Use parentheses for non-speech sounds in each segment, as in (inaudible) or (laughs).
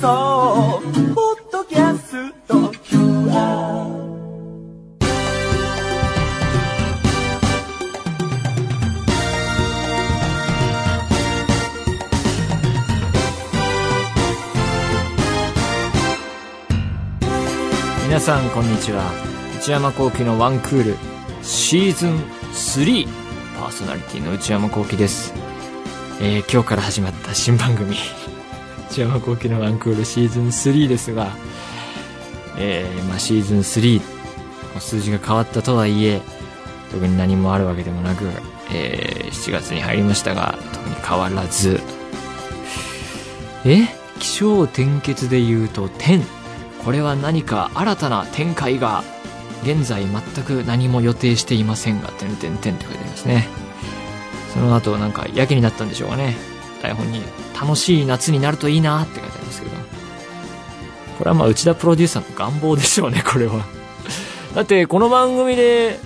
送ポッドキャスト QR 皆さんこんにちは。内山幸輝のワンクールシーズン3パーソナリティの内山幸輝です、えー今日から始まった新番組。内山幸輝のワンクールシーズン3ですが、えーまあ、シーズン3数字が変わったとはいえ特に何もあるわけでもなく、えー7月に入りましたが特に変わらずえ？気象転結で言うと天これは何か新たな展開が現在全く何も予定していませんが、点点点って書いてありますね。その後なんかやけになったんでしょうかね。台本に楽しい夏になるといいなって書いてありますけど。これはまあ内田プロデューサーの願望でしょうね、これは。だってこの番組で、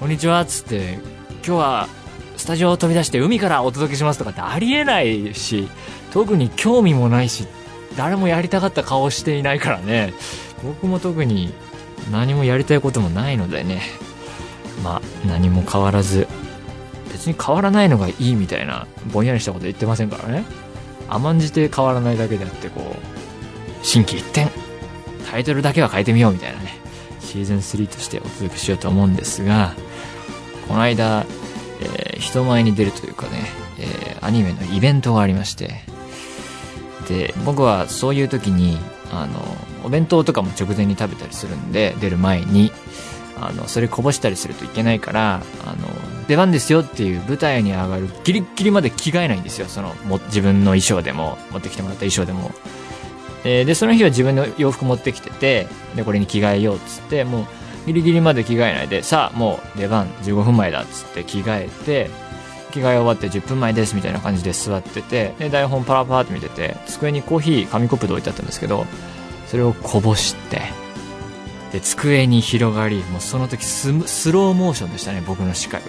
こんにちはっつって、今日はスタジオを飛び出して海からお届けしますとかってありえないし、特に興味もないし、誰もやりたかった顔していないからね僕も特に何もやりたいこともないのでねまあ何も変わらず別に変わらないのがいいみたいなぼんやりしたこと言ってませんからね甘んじて変わらないだけであってこう心機一転タイトルだけは変えてみようみたいなねシーズン3としてお届けしようと思うんですがこの間、えー人前に出るというかね、えーアニメのイベントがありましてで僕はそういう時にあのお弁当とかも直前に食べたりするんで出る前にあのそれこぼしたりするといけないからあの出番ですよっていう舞台に上がるギリギリまで着替えないんですよ。そのも自分の衣装でも持ってきてもらった衣装でも、えーでその日は自分の洋服持ってきててでこれに着替えようっつってもうギリギリまで着替えないでさあもう出番15分前だっつって着替えて着替え終わって10分前ですみたいな感じで座っててで台本パラパラって見てて机にコーヒー紙コップで置いてあったんですけどそれをこぼしてで机に広がりもうその時ススローモーションでしたね僕の視界が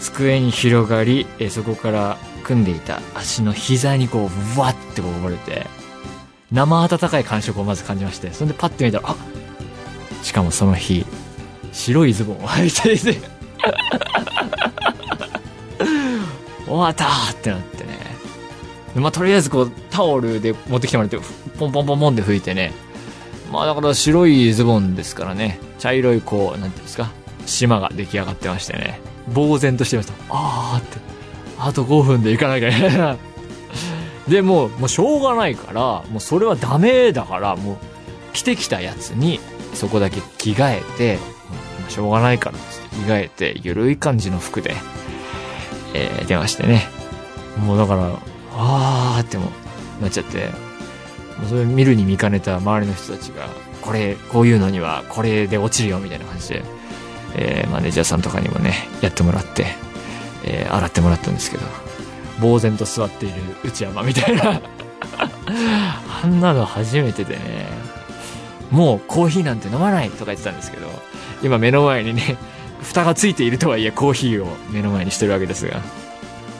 机に広がりえそこから組んでいた足の膝にこうわってこぼれて生温かい感触をまず感じましてそれでパッて見たらあしかもその日白いズボンを履いていて (laughs) 終わったってなってね。まあ、とりあえずこう、タオルで持ってきてもらって、ポンポンポンポンって拭いてね。まあ、だから白いズボンですからね。茶色いこう、なんていうんですか。島が出来上がってましてね。呆然としてました。あーって。あと5分で行かなきゃいけない。(laughs) で、もう、もうしょうがないから、もうそれはダメだから、もう、着てきたやつに、そこだけ着替えて、まあしょうがないから着替えて、ゆるい感じの服で、えー出ましてね。もうだから、あーってもなっちゃって、それ見るに見かねた周りの人たちが、これ、こういうのにはこれで落ちるよみたいな感じで、えーマネージャーさんとかにもね、やってもらって、えー洗ってもらったんですけど、呆然と座っている内山みたいな、(laughs) あんなの初めてでね、もうコーヒーなんて飲まないとか言ってたんですけど、今目の前にね、蓋がついているとはいえコーヒーを目の前にしてるわけですが、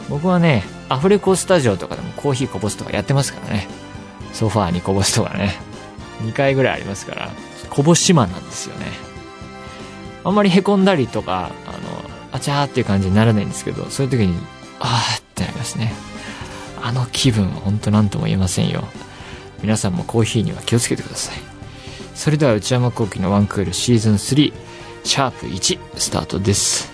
僕はね、アフレコスタジオとかでもコーヒーこぼすとかやってますからね。ソファーにこぼすとかね。2回ぐらいありますから、こぼしマンなんですよね。あんまり凹んだりとか、あの、あちゃーっていう感じにならないんですけど、そういう時に、あーってなりますね。あの気分、ほんと何とも言えませんよ。皆さんもコーヒーには気をつけてください。それでは内山幸輝のワンクールシーズン3、シャープ1、スタートです。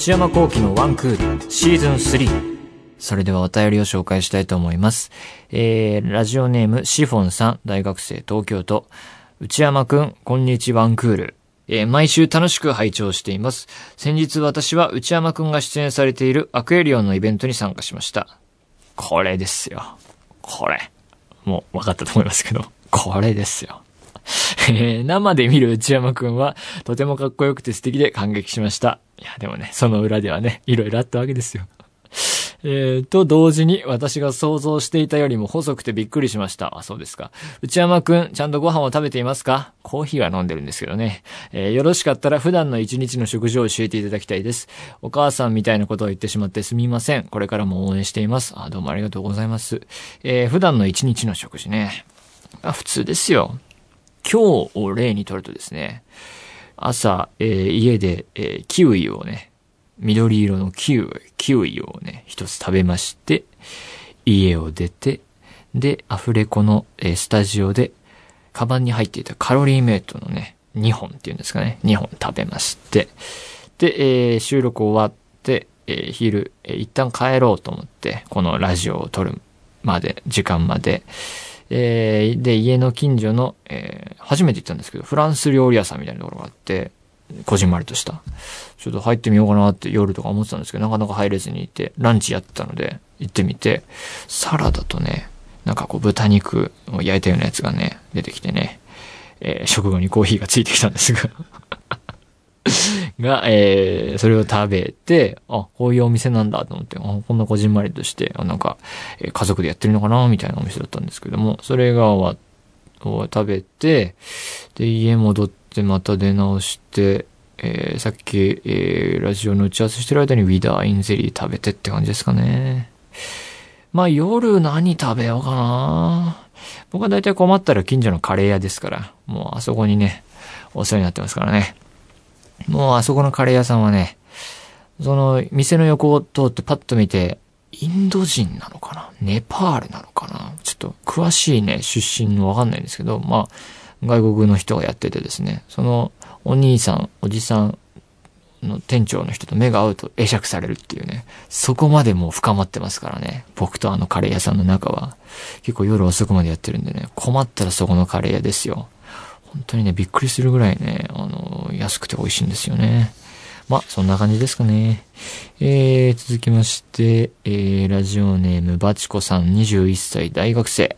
内山幸輝のワンクールシーズン3。それではお便りを紹介したいと思います。えー、ラジオネームシフォンさん、大学生東京都。内山くん、こんにちワンクール。えー毎週楽しく拝聴しています。先日私は内山くんが出演されているアクエリオンのイベントに参加しました。これですよ。これ。もう分かったと思いますけど、これですよ。えー生で見る内山くんはとてもかっこよくて素敵で感激しました。いや、でもね、その裏ではね、いろいろあったわけですよ。(laughs) えー、と同時に私が想像していたよりも細くてびっくりしました。あ、そうですか。内山くん、ちゃんとご飯を食べていますか？コーヒーは飲んでるんですけどね。えー、よろしかったら普段の一日の食事を教えていただきたいです。お母さんみたいなことを言ってしまってすみません。これからも応援しています。あ、どうもありがとうございます。えー、普段の一日の食事ね。あ、普通ですよ。今日を例にとるとですね、朝、えー、家で、えー、キウイをね、緑色のキウイ、キウイをね、一つ食べまして、家を出て、で、アフレコの、えー、スタジオで、カバンに入っていたカロリーメイトのね、2本っていうんですかね、2本食べまして、で、えー、収録終わって、えー、昼、えー、一旦帰ろうと思って、このラジオを撮るまで、時間まで、えー、で、家の近所の、えー、初めて行ったんですけど、フランス料理屋さんみたいなところがあって、こじんまりとした。ちょっと入ってみようかなって夜とか思ってたんですけど、なかなか入れずにいて、ランチやってたので、行ってみて、サラダとね、なんかこう豚肉を焼いたようなやつがね、出てきてね、えー、食後にコーヒーがついてきたんですがが、えー、それを食べて、あ、こういうお店なんだと思って、あこんなこじんまりとして、あなんか、えー、家族でやってるのかなみたいなお店だったんですけども、それが終わ食べて、で、家戻ってまた出直して、えー、さっき、えー、ラジオの打ち合わせしてる間にウィダーインゼリー食べてって感じですかね。まあ夜何食べようかな僕は大体困ったら近所のカレー屋ですから、もうあそこにね、お世話になってますからね。もうあそこのカレー屋さんはね、その店の横を通ってパッと見て、インド人なのかな？ネパールなのかな？ちょっと詳しいね、出身のわかんないんですけど、まあ、外国の人がやっててですね、そのお兄さん、おじさんの店長の人と目が合うと会釈されるっていうね、そこまでもう深まってますからね、僕とあのカレー屋さんの中は。結構夜遅くまでやってるんでね、困ったらそこのカレー屋ですよ。本当にね、びっくりするぐらいね、あの、安くて美味しいんですよね。ま、そんな感じですかね。えー、続きまして、えー、ラジオネームバチコさん21歳大学生。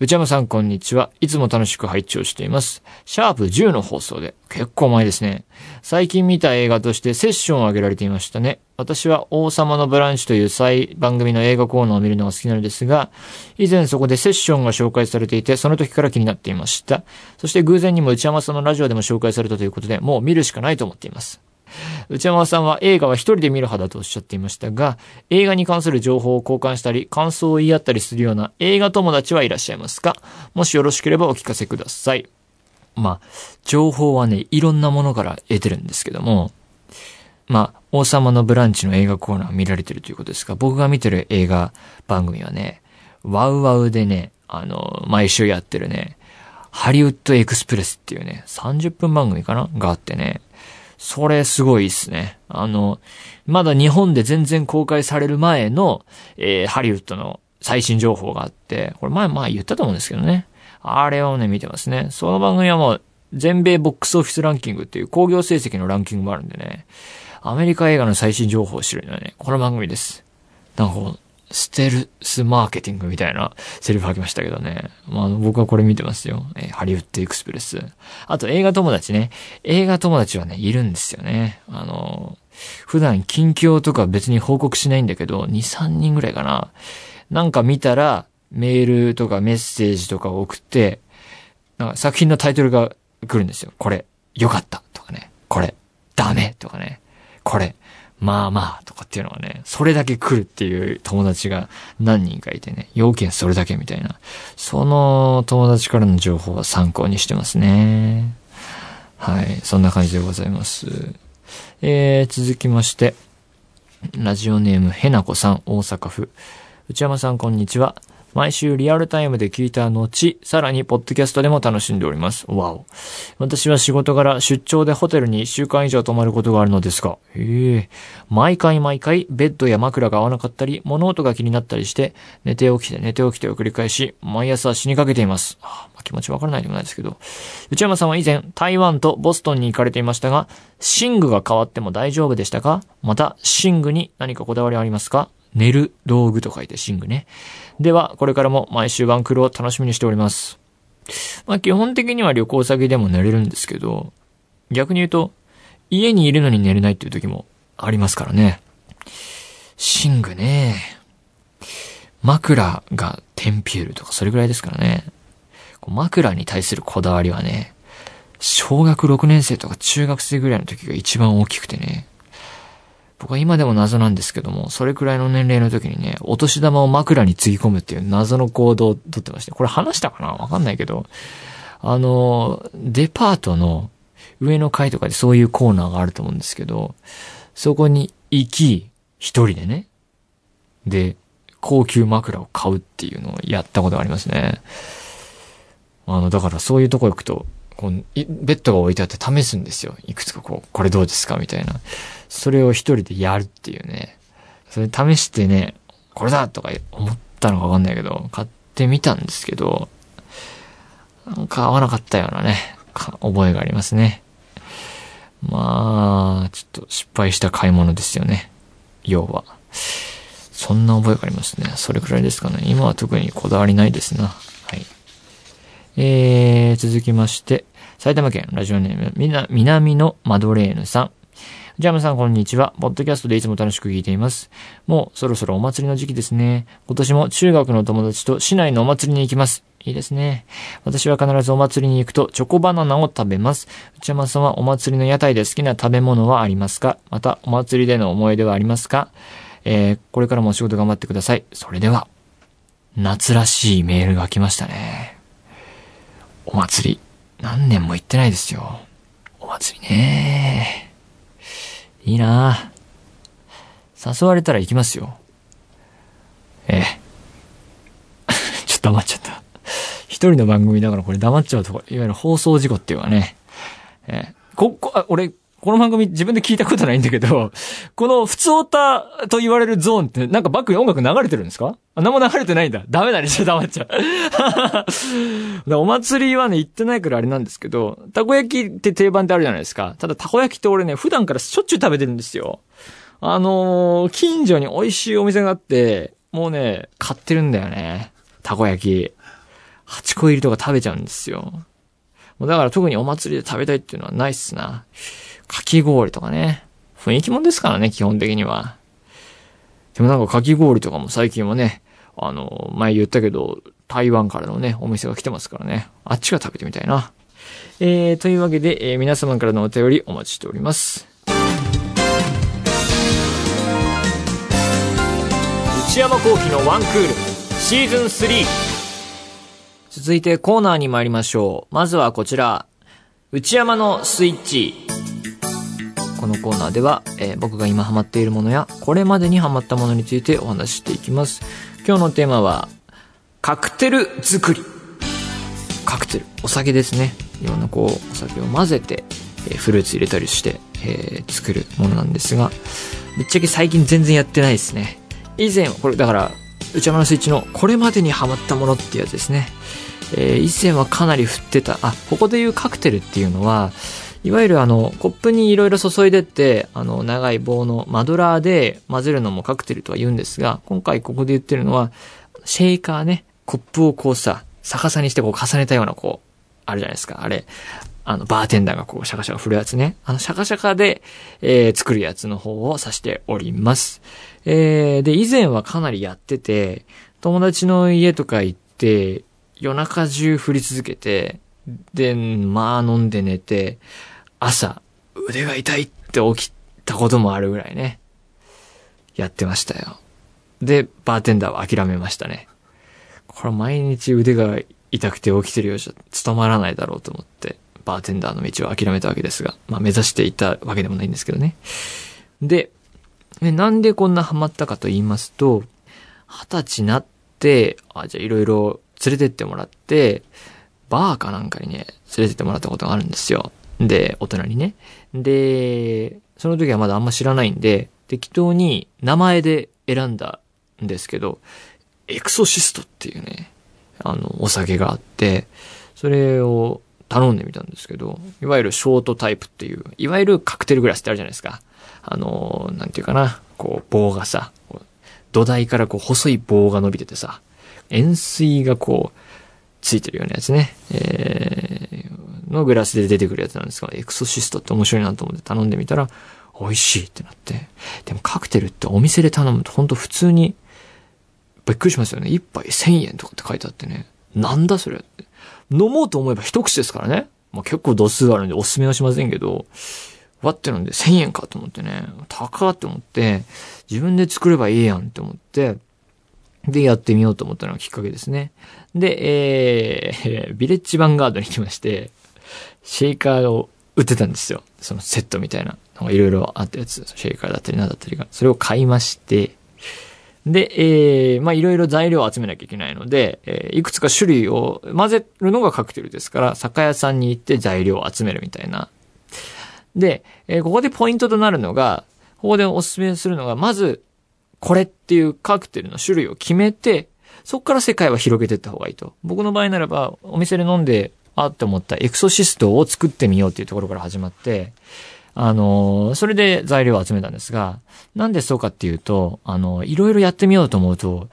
内山さんこんにちは。いつも楽しく配置をしています。シャープ10の放送で。結構前ですね。最近見た映画としてセッションを挙げられていましたね。私は王様のブランチという再番組の映画コーナーを見るのが好きなのですが、以前そこでセッションが紹介されていて、その時から気になっていました。そして偶然にも内山さんのラジオでも紹介されたということで、もう見るしかないと思っています。内山さんは映画は一人で見る派だとおっしゃっていましたが、映画に関する情報を交換したり、感想を言い合ったりするような映画友達はいらっしゃいますか？もしよろしければお聞かせください。まあ、情報はね、いろんなものから得てるんですけども、まあ、王様のブランチの映画コーナー見られてるということですが、僕が見てる映画番組はね、ワウワウでね、あの、毎週やってるね、ハリウッドエクスプレスっていうね、30分番組かな？があってね、それすごいっすね。あの、まだ日本で全然公開される前の、えー、ハリウッドの最新情報があって、これ前、前言ったと思うんですけどね。あれをね、見てますね。その番組はもう、全米ボックスオフィスランキングっていう興行成績のランキングもあるんでね、アメリカ映画の最新情報を知るのはね、この番組です。なんか、ステルスマーケティングみたいなセリフ吐きましたけどね。まあ、僕はこれ見てますよ。えー、ハリウッドエクスプレス。あと映画友達ね。映画友達はね、いるんですよね。あの、普段近況とか別に報告しないんだけど、2、3人ぐらいかな。なんか見たら、メールとかメッセージとかを送って、なんか作品のタイトルが来るんですよ。これ、良かったとかね。これ、ダメとかね。これ、まあまあとかっていうのはね、それだけ来るっていう友達が何人かいてね、要件それだけみたいな。その友達からの情報は参考にしてますね。はい、そんな感じでございます。えー、続きまして、ラジオネームへなこさん、大阪府。内山さんこんにちは。毎週リアルタイムで聞いた後、さらにポッドキャストでも楽しんでおります。わお。私は仕事柄出張でホテルに1週間以上泊まることがあるのですが、へえ。毎回毎回ベッドや枕が合わなかったり、物音が気になったりして、寝て起きて寝て起きてを繰り返し、毎朝死にかけています。あまあ、気持ちわからないでもないですけど。内山さんは以前、台湾とボストンに行かれていましたが、寝具が変わっても大丈夫でしたか？また、寝具に何かこだわりありますか？寝る道具と書いて寝具ね。では、これからも毎週ワンクルを楽しみにしております。まあ基本的には旅行先でも寝れるんですけど、逆に言うと、家にいるのに寝れないっていう時もありますからね。寝具ね。枕がテンピュールとかそれぐらいですからね。枕に対するこだわりはね、小学6年生とか中学生ぐらいの時が一番大きくてね。僕は今でも謎なんですけども、それくらいの年齢の時にね、お年玉を枕につぎ込むっていう謎の行動をとってまして、これ話したかな？わかんないけど、あの、デパートの上の階とかでそういうコーナーがあると思うんですけど、そこに行き、一人でね、で、高級枕を買うっていうのをやったことがありますね。あの、だからそういうとこ行くと、こう、ベッドが置いてあって試すんですよ。いくつかこう、これどうですかみたいな。それを一人でやるっていうね。それ試してね、これだとか思ったのかわかんないけど、買ってみたんですけど、なんか合わなかったようなね、覚えがありますね。まあ、ちょっと失敗した買い物ですよね。要は。そんな覚えがありますね。それくらいですかね。今は特にこだわりないですな。はい。えー、続きまして、埼玉県ラジオネーム、みな、南のマドレーヌさん。ジャムさんこんにちは。ポッドキャストでいつも楽しく聞いています。もうそろそろお祭りの時期ですね。今年も中学の友達と市内のお祭りに行きます。いいですね。私は必ずお祭りに行くとチョコバナナを食べます。内山さんはお祭りの屋台で好きな食べ物はありますか？またお祭りでの思い出はありますか？えー、これからもお仕事頑張ってください。それでは、夏らしいメールが来ましたね。お祭り、何年も行ってないですよ。お祭りねいいな誘われたら行きますよ。ええ。(laughs) ちょっと黙っちゃった。一人の番組だからこれ黙っちゃうと、いわゆる放送事故っていうかね。ええ。こ、こ、あ、俺、この番組自分で聞いたことないんだけど、(laughs) この普通オタと言われるゾーンってなんかバックに音楽流れてるんですか？あ、何も流れてないんだ。ダメだね、ちょっと黙っちゃう。(laughs) お祭りはね、行ってないからあれなんですけど、たこ焼きって定番ってあるじゃないですか。ただたこ焼きって俺ね、普段からしょっちゅう食べてるんですよ。あのー、近所に美味しいお店があって、もうね、買ってるんだよね。たこ焼き。8個入りとか食べちゃうんですよ。もうだから特にお祭りで食べたいっていうのはないっすな。かき氷とかね。雰囲気もんですからね、基本的には。でもなんかかき氷とかも最近はね、あの、前言ったけど、台湾からのね、お店が来てますからね。あっちが食べてみたいな。えー、というわけで、えー、皆様からのお便りお待ちしております。内山幸喜のワンクール、シーズン3。続いてコーナーに参りましょう。まずはこちら。内山のスイッチ。このコーナーでは、えー、僕が今ハマっているものや、これまでにハマったものについてお話ししていきます。今日のテーマは、カクテル作り。カクテル。お酒ですね。いろんなこう、お酒を混ぜて、えー、フルーツ入れたりして、えー、作るものなんですが、ぶっちゃけ最近全然やってないですね。以前、これだから、内山のスイッチのこれまでにハマったものってやつですね。えー、以前はかなり振ってた。あ、ここで言うカクテルっていうのは、いわゆるあの、コップにいろいろ注いでって、あの、長い棒のマドラーで混ぜるのもカクテルとは言うんですが、今回ここで言ってるのは、シェイカーね、コップをこうさ、逆さにしてこう重ねたようなこう、あるじゃないですか。あれ、あの、バーテンダーがこう、シャカシャカ振るやつね。あの、シャカシャカで、えー、作るやつの方を指しております。えー、で、以前はかなりやってて、友達の家とか行って、夜中中振り続けて、で、まあ飲んで寝て、朝、腕が痛いって起きたこともあるぐらいね。やってましたよ。で、バーテンダーは諦めましたね。これ毎日腕が痛くて起きてるようじゃ務まらないだろうと思って、バーテンダーの道を諦めたわけですが、まあ目指していたわけでもないんですけどね。で、なんでこんなハマったかと言いますと、二十歳になって、あ、じゃあいろいろ連れてってもらって、バーかなんかにね、連れてってもらったことがあるんですよ。で、大人にね。で、その時はまだあんま知らないんで、適当に名前で選んだんですけど、エクソシストっていうね、あの、お酒があって、それを頼んでみたんですけど、いわゆるショートタイプっていう、いわゆるカクテルグラスってあるじゃないですか。あの、なんていうかな、こう、棒がさ、土台からこう、細い棒が伸びててさ、円錐がこう、ついてるようなやつね。えー、のグラスで出てくるやつなんですが、エクソシストって面白いなと思って頼んでみたら、美味しいってなって。でもカクテルってお店で頼むとほんと普通に、びっくりしますよね。一杯1000円とかって書いてあってね。なんだそれって。飲もうと思えば一口ですからね。まあ、結構度数あるんでおすすめはしませんけど、わって飲んで1000円かと思ってね。高って思って、自分で作ればいいやんって思って、で、やってみようと思ったのがきっかけですね。で、えー、ビレッジヴァンガードに来まして、シェイカーを売ってたんですよ。そのセットみたいな。なんかいろいろあったやつ。シェイカーだったりなんだったりが。それを買いまして、で、えー、まあいろいろ材料を集めなきゃいけないので、えーいくつか種類を混ぜるのがカクテルですから、酒屋さんに行って材料を集めるみたいな。で、えーここでポイントとなるのが、ここでお勧めするのが、まず、これっていうカクテルの種類を決めて、そこから世界は広げていった方がいいと。僕の場合ならば、お店で飲んで、あって思ったエクソシストを作ってみようっていうところから始まって、あのそれで材料を集めたんですが、なんでそうかっていうと、あのいろいろやってみようと思うと、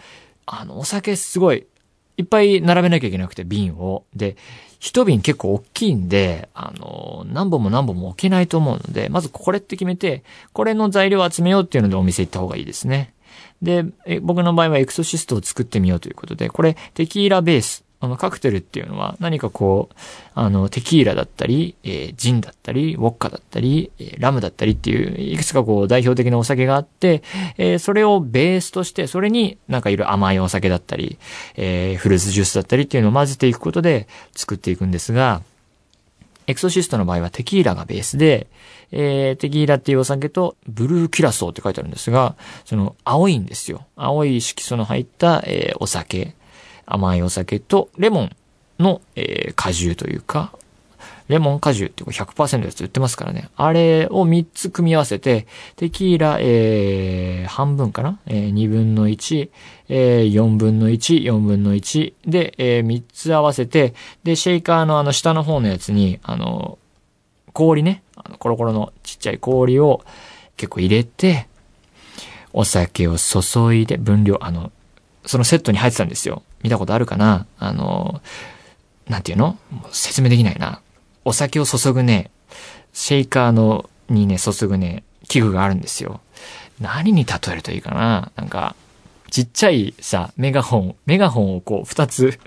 あの、お酒すごい、いっぱい並べなきゃいけなくて、瓶を。で、一瓶結構大きいんで、あの、何本も何本も置けないと思うので、まずこれって決めて、これの材料を集めようっていうのでお店行った方がいいですね。で、僕の場合はエクソシストを作ってみようということで、これテキーラベース。あの、カクテルっていうのは何かこう、あの、テキーラだったり、えージンだったり、ウォッカだったり、えーラムだったりっていう、いくつかこう代表的なお酒があって、えーそれをベースとして、それになんかいろいろ甘いお酒だったり、えーフルーツジュースだったりっていうのを混ぜていくことで作っていくんですが、エクソシストの場合はテキーラがベースで、えー、テキーラっていうお酒とブルーキュラソーって書いてあるんですが、その青いんですよ。青い色素の入った、えーお酒、甘いお酒とレモンの、えー果汁というか、レモン果汁っていうか100%のやつ売ってますからね。あれを3つ組み合わせて、テキーラ、えー、半分かな？えー、2分の1、えー、4分の1、4分の1で、えー、3つ合わせて、で、シェイカーのあの下の方のやつに、あの、氷ね、あのコロコロのちっちゃい氷を結構入れて、お酒を注いで、分量、あの、そのセットに入ってたんですよ。見たことあるかな？あの、なんていうの？説明できないな。お酒を注ぐね、シェイカーの、にね、注ぐね、器具があるんですよ。何に例えるといいかな？なんか、ちっちゃいさ、メガホン、メガホンをこう、二つ、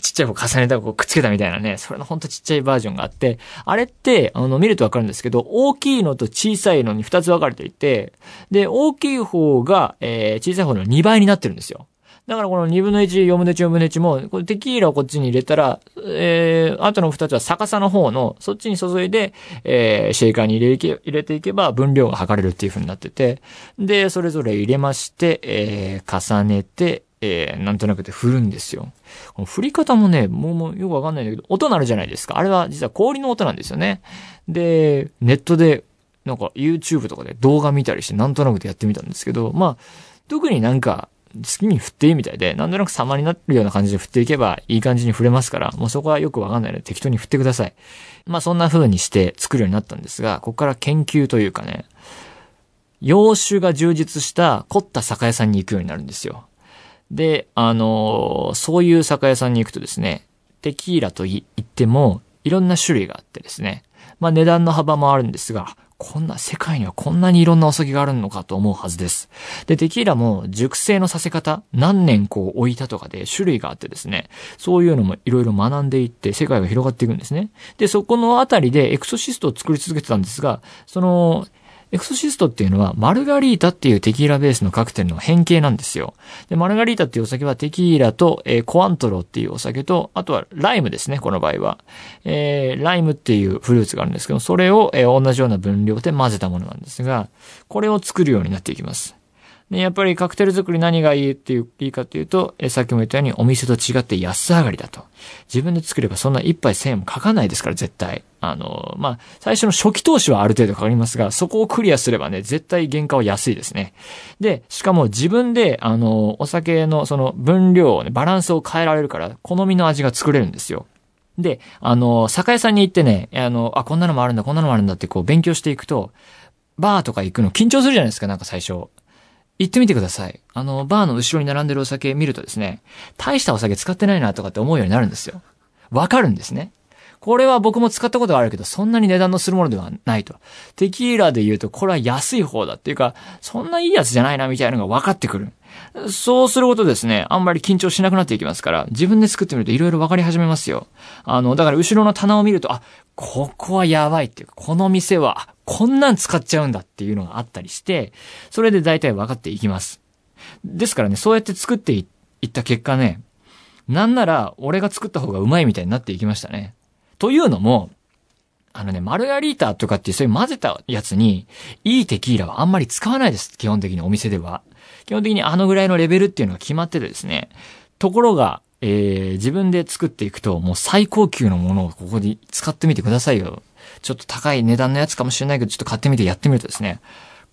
ちっちゃい方重ねたこうくっつけたみたいなね、それのほんとちっちゃいバージョンがあって、あれって、あの、見るとわかるんですけど、大きいのと小さいのに二つ分かれていて、で、大きい方が、えー、小さい方の2倍になってるんですよ。だからこの2分の1、4分の1、4分の1も、これテキーラをこっちに入れたら、えー、あとの2つは逆さの方の、そっちに注いで、えー、シェイカーに入れ入れていけば分量が測れるっていう風になってて、で、それぞれ入れまして、えー、重ねて、えー、なんとなくで振るんですよ。この振り方もね、もうもうよくわかんないんだけど、音鳴るじゃないですか。あれは実は氷の音なんですよね。で、ネットで、なんか YouTube とかで動画見たりしてなんとなくでやってみたんですけど、まあ、特になんか、きに振っていいみたいで、なんとなく様になるような感じで振っていけばいい感じに振れますから、もうそこはよくわかんないので適当に振ってください。まあそんな風にして作るようになったんですが、ここから研究というかね、洋酒が充実した凝った酒屋さんに行くようになるんですよ。で、あのーそういう酒屋さんに行くとですね、テキーラと言っても、いろんな種類があってですね、まあ値段の幅もあるんですが、こんな、世界にはこんなにいろんなお酒があるのかと思うはずです。で、テキーラも熟成のさせ方、何年こう置いたとかで種類があってですね、そういうのもいろいろ学んでいって世界が広がっていくんですね。で、そこのあたりでエクソシストを作り続けてたんですが、その、エクソシストっていうのは、マルガリータっていうテキーラベースのカクテルの変形なんですよ。で、マルガリータっていうお酒はテキーラと、えーコアントロっていうお酒と、あとはライムですね、この場合は。えーライムっていうフルーツがあるんですけど、それを、えー同じような分量で混ぜたものなんですが、これを作るようになっていきます。で、やっぱりカクテル作り何がいいっていう、いいかっていうと、えさっきも言ったようにお店と違って安上がりだと。自分で作ればそんな一杯1000円もかかないですから、絶対。あの、まあ、最初の初期投資はある程度かかりますが、そこをクリアすればね、絶対原価は安いですね。で、しかも自分で、あの、お酒のその分量をね、バランスを変えられるから、好みの味が作れるんですよ。で、あの、酒屋さんに行ってね、あの、あ、こんなのもあるんだ、こんなのもあるんだってこう勉強していくと、バーとか行くの緊張するじゃないですか、なんか最初。行ってみてください。あの、バーの後ろに並んでるお酒見るとですね、大したお酒使ってないなとかって思うようになるんですよ。わかるんですね。これは僕も使ったことがあるけど、そんなに値段のするものではないと。テキーラで言うと、これは安い方だっていうか、そんないいやつじゃないなみたいなのが分かってくる。そうすることですね、あんまり緊張しなくなっていきますから、自分で作ってみると色々分かり始めますよ。あの、だから後ろの棚を見ると、あ、ここはやばいっていうか、この店は、こんなん使っちゃうんだっていうのがあったりして、それで大体分かっていきます。ですからね、そうやって作っていった結果ね、なんなら、俺が作った方がうまいみたいになっていきましたね。というのも、あのね、マルガリータとかっていうそういう混ぜたやつに、いいテキーラはあんまり使わないです。基本的にお店では。基本的にあのぐらいのレベルっていうのが決まっててですね。ところが、えー、自分で作っていくと、もう最高級のものをここで使ってみてくださいよ。ちょっと高い値段のやつかもしれないけど、ちょっと買ってみてやってみるとですね、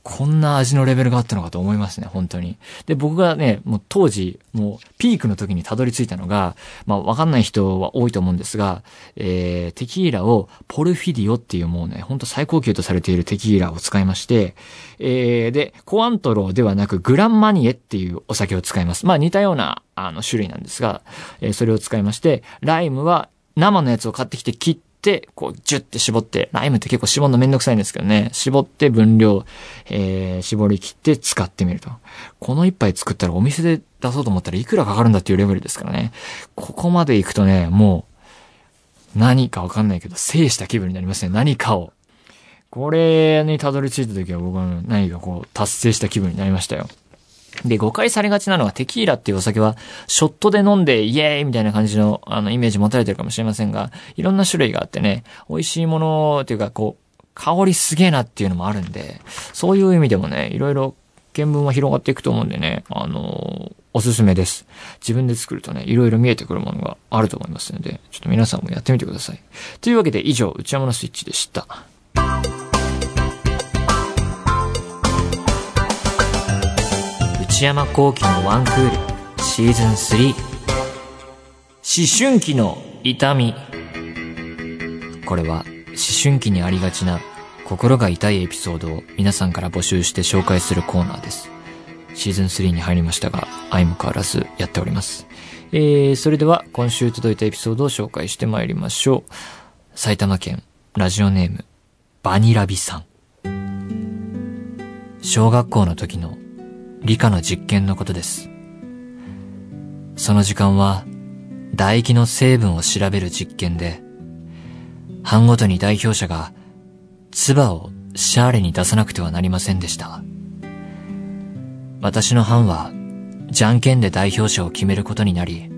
こんな味のレベルがあったのかと思いますね、本当に。で、僕がね、もう当時、もうピークの時にたどり着いたのが、まあわかんない人は多いと思うんですが、えー、テキーラをポルフィディオっていうもうね、ほんと最高級とされているテキーラを使いまして、えー、で、コアントローではなくグランマニエっていうお酒を使います。まあ似たような、あの種類なんですが、えー、それを使いまして、ライムは生のやつを買ってきて切って、、こう、ジュッて絞って、ライムって結構絞るのめんどくさいんですけどね、絞って分量、えー、絞り切って使ってみると。この一杯作ったらお店で出そうと思ったらいくらかかるんだっていうレベルですからね。ここまで行くとね、もう、何かわかんないけど、制した気分になりますね。何かを。これにたどり着いた時は僕は何かこう、達成した気分になりましたよ。で、誤解されがちなのがテキーラっていうお酒は、ショットで飲んでイエーイみたいな感じの、あの、イメージ持たれてるかもしれませんが、いろんな種類があってね、美味しいものっていうか、こう、香りすげえなっていうのもあるんで、そういう意味でもね、いろいろ見聞は広がっていくと思うんでね、あのおすすめです。自分で作るとね、いろいろ見えてくるものがあると思いますので、ちょっと皆さんもやってみてください。というわけで以上、内山のスイッチでした。山幸喜のワンクールシーズン3思春期の痛みこれは思春期にありがちな心が痛いエピソードを皆さんから募集して紹介するコーナーです。シーズン3に入りましたが、相も変わらずやっております。えー、それでは今週届いたエピソードを紹介してまいりましょう。埼玉県ラジオネームバニラビさん。小学校の時の理科の実験のことです。その時間は、唾液の成分を調べる実験で、班ごとに代表者が、唾をシャーレに出さなくてはなりませんでした。私の班は、じゃんけんで代表者を決めることになり、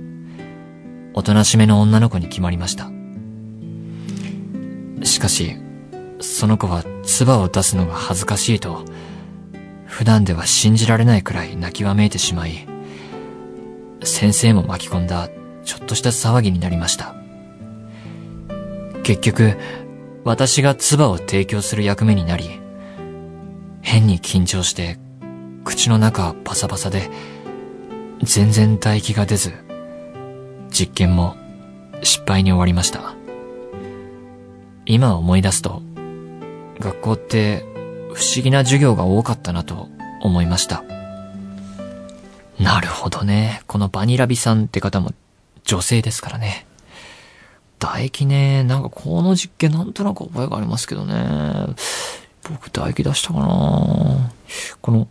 おとなしめの女の子に決まりました。しかし、その子は唾を出すのが恥ずかしいと、普段では信じられないくらい泣きわめいてしまい、先生も巻き込んだちょっとした騒ぎになりました。結局、私が唾を提供する役目になり、変に緊張して、口の中はパサパサで、全然唾液が出ず、実験も失敗に終わりました。今思い出すと、学校って不思議な授業が多かったなと思いました。なるほどね。このバニラビさんって方も女性ですからね。唾液ね、なんかこの実験なんとなく覚えがありますけどね。僕唾液出したかなこの、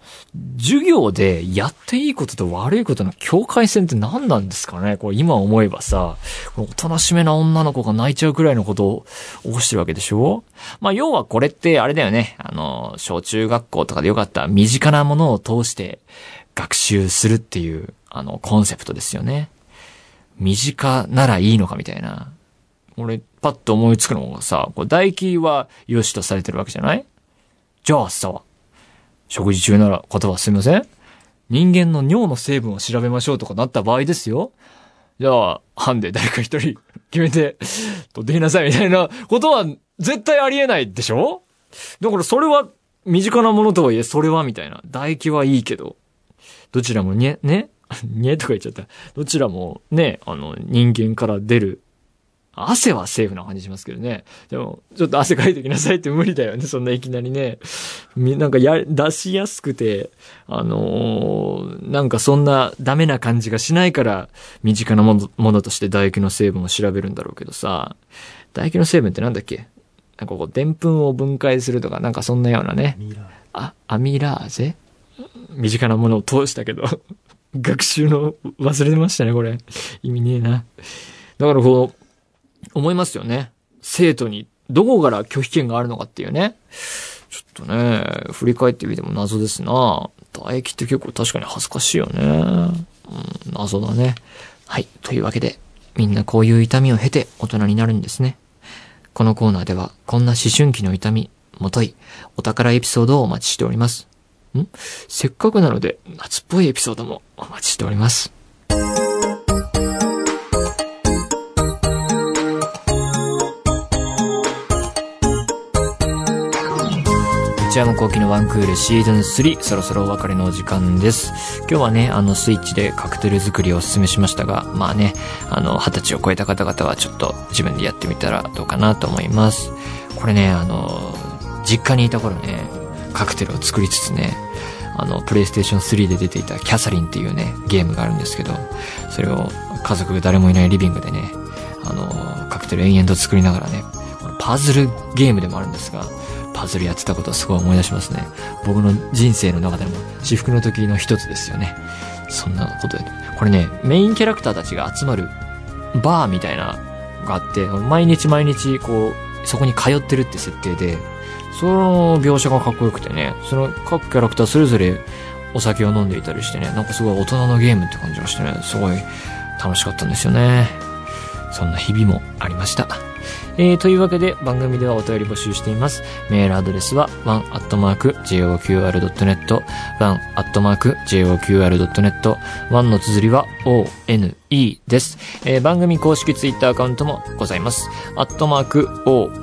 授業でやっていいことと悪いことの境界線って何なんですかねこれ今思えばさ、おとなしめな女の子が泣いちゃうくらいのことを起こしてるわけでしょまあ要はこれってあれだよね。あの、小中学校とかでよかった身近なものを通して学習するっていう、あの、コンセプトですよね。身近ならいいのかみたいな。俺、パッと思いつくのがさ、こう唾液は良しとされてるわけじゃない？じゃあさ、食事中なら言葉すみません人間の尿の成分を調べましょうとかなった場合ですよ。じゃあ、班で誰か一人決めて、取ってきなさいみたいなことは絶対ありえないでしょ？だからそれは身近なものとはいえ、それはみたいな。唾液はいいけど、どちらもね、ね、(laughs) ね？とか言っちゃった。どちらもね、あの、人間から出る汗はセーフな感じしますけどね。でも、ちょっと汗かいてきなさいって無理だよね。そんないきなりね。なんかや、出しやすくて、あのー、なんかそんなダメな感じがしないから、身近なものものとして唾液の成分を調べるんだろうけどさ。唾液の成分ってなんだっけ？なんかこう、でんぷんを分解するとか、なんかそんなようなね。あ、アミラーゼ？身近なものを通したけど、(laughs) 学習の忘れてましたね、これ。意味ねえな。だからこう、思いますよね。生徒にどこから拒否権があるのかっていうね。ちょっとね、振り返ってみても謎ですな唾液って結構確かに恥ずかしいよね。うん、謎だね。はい。というわけで、みんなこういう痛みを経て大人になるんですね。このコーナーでは、こんな思春期の痛み、もとい、お宝エピソードをお待ちしております。んせっかくなので、夏っぽいエピソードもお待ちしております。内山幸喜のワンクールシーズン3、そろそろお別れのお時間です。今日はね、あの、スイッチでカクテル作りをお勧めしましたが、まあね、あの、二十歳を超えた方々はちょっと自分でやってみたらどうかなと思います。これね、あの、実家にいた頃ね、カクテルを作りつつね、あの、プレイステーション3で出ていたキャサリンっていうね、ゲームがあるんですけど、それを家族誰もいないリビングでね、あの、カクテル延々と作りながらね、パズルゲームでもあるんですが、パズルやってたことをすごい思い出しますね。僕の人生の中でも至福の時の一つですよね。そんなことで。これね、メインキャラクターたちが集まるバーみたいなのがあって、毎日毎日こう、そこに通ってるって設定で、その描写がかっこよくてね、その各キャラクターそれぞれお酒を飲んでいたりしてね、なんかすごい大人のゲームって感じがしてね、すごい楽しかったんですよね。そんな日々もありました。えー、というわけで番組ではお便り募集しています。メールアドレスは one.joqr.net one.joqr.net one の綴りは one です。えー、番組公式ツイッターアカウントもございます。アットマーク one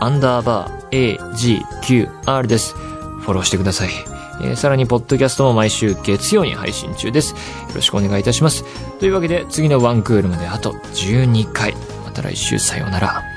アンダーバー agqr です。フォローしてください。えーさらに、ポッドキャストも毎週月曜に配信中です。よろしくお願いいたします。というわけで、次のワンクールまであと12回。た来週さようなら。